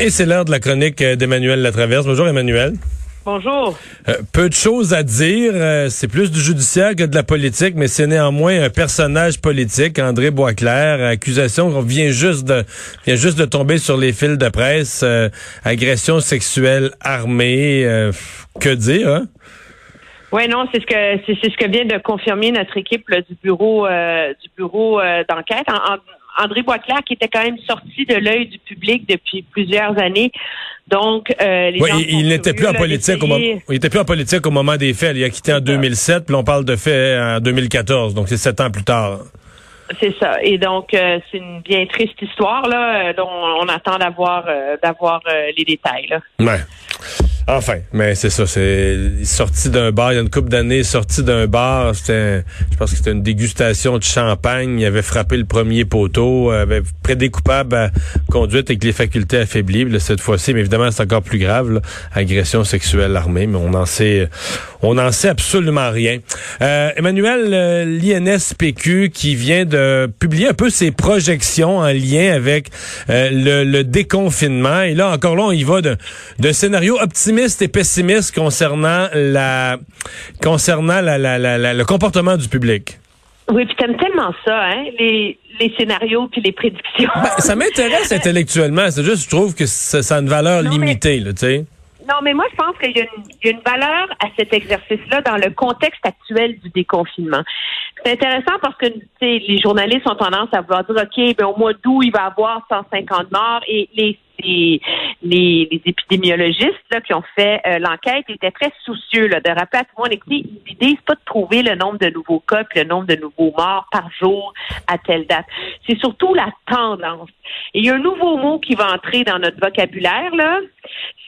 Et c'est l'heure de la chronique euh, d'Emmanuel Latraverse. Bonjour Emmanuel. Bonjour. Euh, peu de choses à dire. Euh, c'est plus du judiciaire que de la politique, mais c'est néanmoins un personnage politique, André Boisclair. Accusation qu'on vient juste de vient juste de tomber sur les fils de presse. agression sexuelle armée. que dire, hein? Oui, non, c'est ce que c'est ce que vient de confirmer notre équipe du bureau du bureau d'enquête. En, André Boisclair qui était quand même sorti de l'œil du public depuis plusieurs années. Donc, euh, les oui, il n'était plus en politique au moment, il était plus en politique au moment des faits. Il a quitté en 2007, puis on parle de faits en 2014. Donc, c'est sept ans plus tard. C'est ça. Et donc, euh, c'est une bien triste histoire là, euh, dont on attend d'avoir d'avoir les détails. Là. Ouais. Enfin, mais c'est ça, c'est sorti d'un bar, il y a une couple d'années, sorti d'un bar, c'était, je pense que c'était une dégustation de champagne, il avait frappé le premier poteau, avait près coupables à conduite avec les facultés affaiblies, cette fois-ci, mais évidemment c'est encore plus grave, agression sexuelle armée, mais on en sait, on n'en sait absolument rien. Euh, Emmanuel, euh, l'INSPQ qui vient de publier un peu ses projections en lien avec euh, le, déconfinement, et là encore là on y va d'un scénario optimiste optimiste et pessimiste concernant la concernant la, la, la, le comportement du public? Oui, puis t'aimes tellement ça, hein, les, les scénarios puis les prédictions. Ben, ça m'intéresse intellectuellement. C'est juste, je trouve que ça, a une valeur limitée, tu sais. Non, mais moi, je pense qu'il y, y, a une valeur à cet exercice-là dans le contexte actuel du déconfinement. C'est intéressant parce que les journalistes ont tendance à vouloir dire, OK, ben, au mois d'août, il va y avoir 150 morts et les les, les, épidémiologistes là, qui ont fait euh, l'enquête étaient très soucieux là, de rappeler à tout le monde l'idée, c'est pas de trouver le nombre de nouveaux cas le nombre de nouveaux morts par jour à telle date. C'est surtout la tendance. Et il y a un nouveau mot qui va entrer dans notre vocabulaire, là.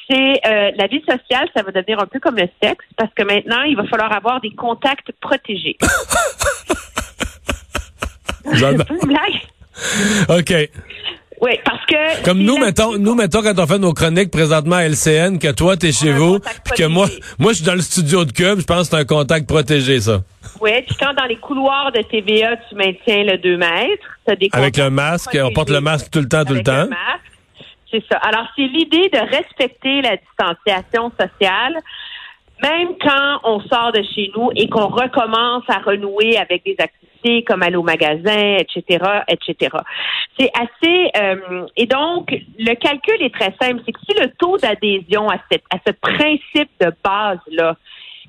C'est euh, la vie sociale, ça va devenir un peu comme le sexe, parce que maintenant, il va falloir avoir des contacts protégés. OK. Oui, parce que. Comme nous, mettons, nous, mettons, quand on fait nos chroniques présentement à LCN, que toi, t'es chez vous, puis que moi, moi, je suis dans le studio de Cube, je pense que c'est un contact protégé, ça. Oui, puis quand dans les couloirs de TVA, tu maintiens le 2 mètres, t'as des Avec le masque, on porte le masque tout le temps, tout le temps. C'est ça. Alors, c'est l'idée de respecter la distanciation sociale, même quand on sort de chez nous et qu'on recommence à renouer avec des activités comme aller au magasin, etc., etc. C'est assez euh, et donc le calcul est très simple, c'est que si le taux d'adhésion à, à ce principe de base là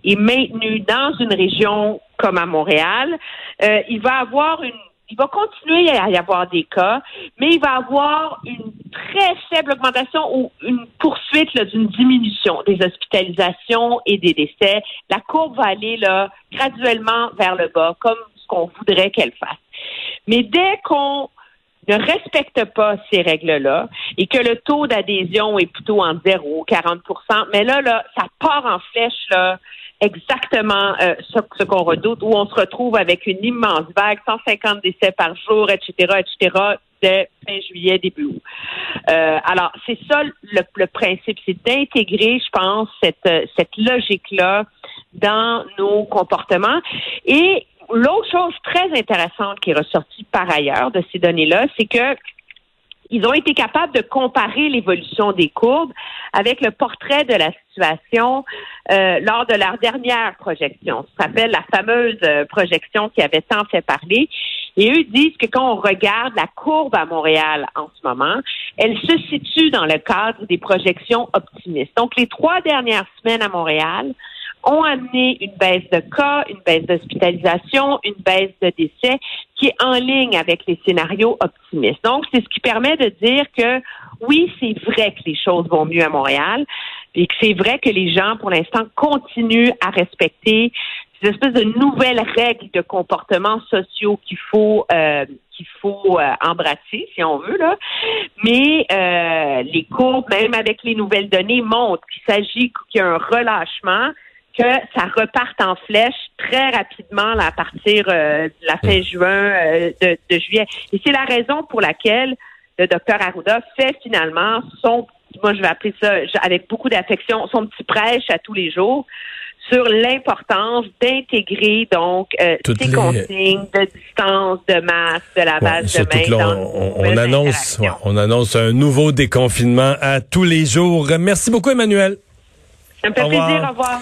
est maintenu dans une région comme à Montréal, euh, il va avoir une il va continuer à y avoir des cas, mais il va avoir une très faible augmentation ou une poursuite d'une diminution des hospitalisations et des décès. La courbe va aller là graduellement vers le bas, comme qu'on voudrait qu'elle fasse. Mais dès qu'on ne respecte pas ces règles-là et que le taux d'adhésion est plutôt en 0, 40% mais là, là, ça part en flèche, là, exactement euh, ce, qu'on redoute, où on se retrouve avec une immense vague, 150 décès par jour, etc., etc., dès fin juillet, début août. Euh, alors, c'est ça le, le principe, c'est d'intégrer, je pense, cette, cette logique-là dans nos comportements. Et l'autre chose très intéressante qui est ressortie par ailleurs de ces données-là, c'est que ils ont été capables de comparer l'évolution des courbes avec le portrait de la situation euh, lors de leur dernière projection. Ça s'appelle la fameuse euh, projection qui avait tant fait parler. Et eux disent que quand on regarde la courbe à Montréal en ce moment, elle se situe dans le cadre des projections optimistes. Donc, les trois dernières semaines à Montréal, ont amené une baisse de cas, une baisse d'hospitalisation, une baisse de décès qui est en ligne avec les scénarios optimistes. Donc, c'est ce qui permet de dire que oui, c'est vrai que les choses vont mieux à Montréal et que c'est vrai que les gens, pour l'instant, continuent à respecter ces espèces de nouvelles règles de comportement sociaux qu'il faut euh, qu'il faut euh, embrasser, si on veut, là. Mais euh, les courbes, même avec les nouvelles données, montrent qu'il s'agit qu'il y a un relâchement que ça reparte en flèche très rapidement à partir euh, de la fin juin, euh, de, juillet. Et c'est la raison pour laquelle le docteur Arruda fait finalement son, moi je vais appeler ça avec beaucoup d'affection, son petit prêche à tous les jours sur l'importance d'intégrer donc euh, ces consignes de distance, de masse, de lavage de main. Là, on, on annonce, on annonce un nouveau déconfinement à tous les jours. Merci beaucoup, Emmanuel. Ça me fait plaisir. Au revoir.